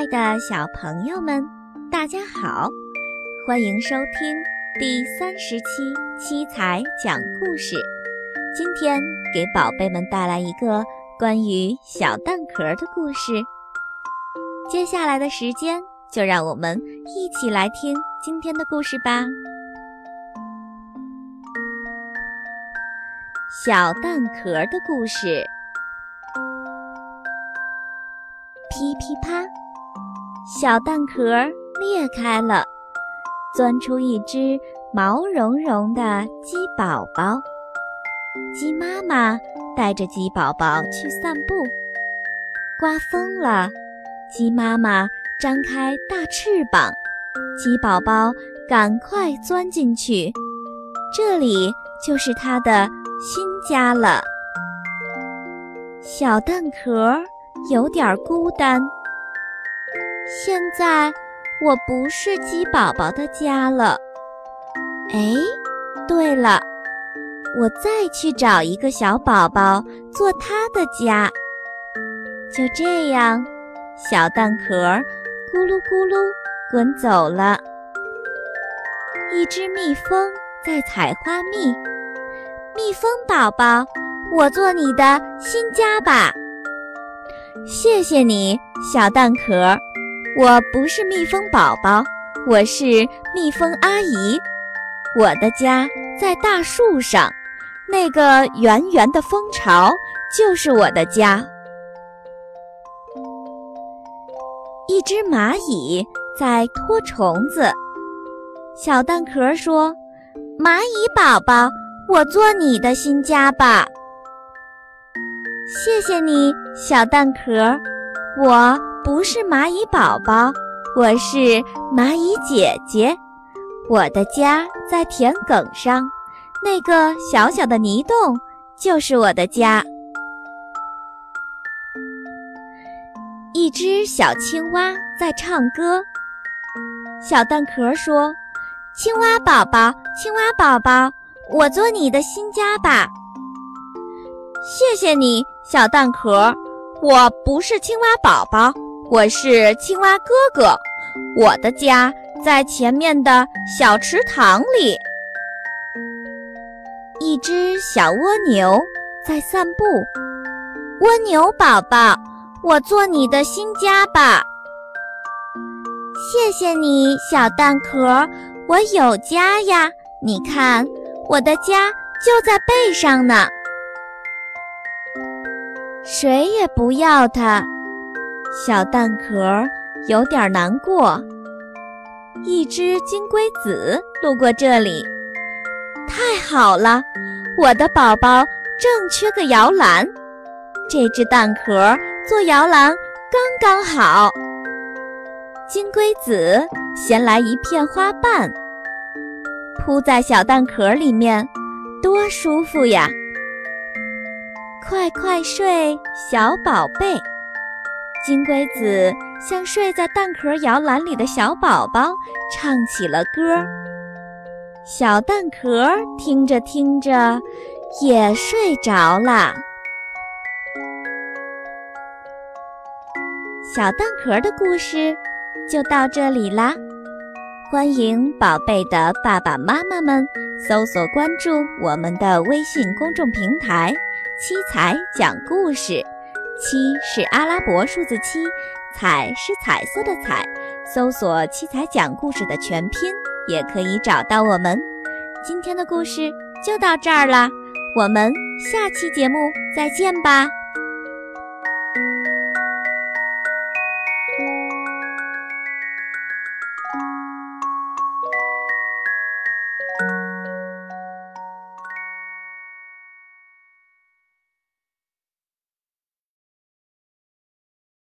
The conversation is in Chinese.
爱的小朋友们，大家好，欢迎收听第三十期七彩讲故事。今天给宝贝们带来一个关于小蛋壳的故事。接下来的时间，就让我们一起来听今天的故事吧。小蛋壳的故事。噼噼啪，小蛋壳裂开了，钻出一只毛茸茸的鸡宝宝。鸡妈妈带着鸡宝宝去散步。刮风了，鸡妈妈张开大翅膀，鸡宝宝赶快钻进去，这里就是它的新家了。小蛋壳。有点孤单。现在我不是鸡宝宝的家了。哎，对了，我再去找一个小宝宝做他的家。就这样，小蛋壳咕噜咕噜滚走了。一只蜜蜂在采花蜜。蜜蜂宝宝，我做你的新家吧。谢谢你，小蛋壳。我不是蜜蜂宝宝，我是蜜蜂阿姨。我的家在大树上，那个圆圆的蜂巢就是我的家。一只蚂蚁在拖虫子。小蛋壳说：“蚂蚁宝宝，我做你的新家吧。”谢谢你，小蛋壳。我不是蚂蚁宝宝，我是蚂蚁姐姐。我的家在田埂上，那个小小的泥洞就是我的家。一只小青蛙在唱歌。小蛋壳说：“青蛙宝宝，青蛙宝宝，我做你的新家吧。”谢谢你。小蛋壳，我不是青蛙宝宝，我是青蛙哥哥。我的家在前面的小池塘里。一只小蜗牛在散步。蜗牛宝宝，我做你的新家吧。谢谢你，小蛋壳，我有家呀。你看，我的家就在背上呢。谁也不要它，小蛋壳有点难过。一只金龟子路过这里，太好了，我的宝宝正缺个摇篮，这只蛋壳做摇篮刚刚好。金龟子衔来一片花瓣，铺在小蛋壳里面，多舒服呀！快快睡，小宝贝！金龟子向睡在蛋壳摇篮里的小宝宝唱起了歌。小蛋壳听着听着也睡着了。小蛋壳的故事就到这里啦！欢迎宝贝的爸爸妈妈们搜索关注我们的微信公众平台。七彩讲故事，七是阿拉伯数字七，彩是彩色的彩。搜索“七彩讲故事”的全拼，也可以找到我们。今天的故事就到这儿了，我们下期节目再见吧。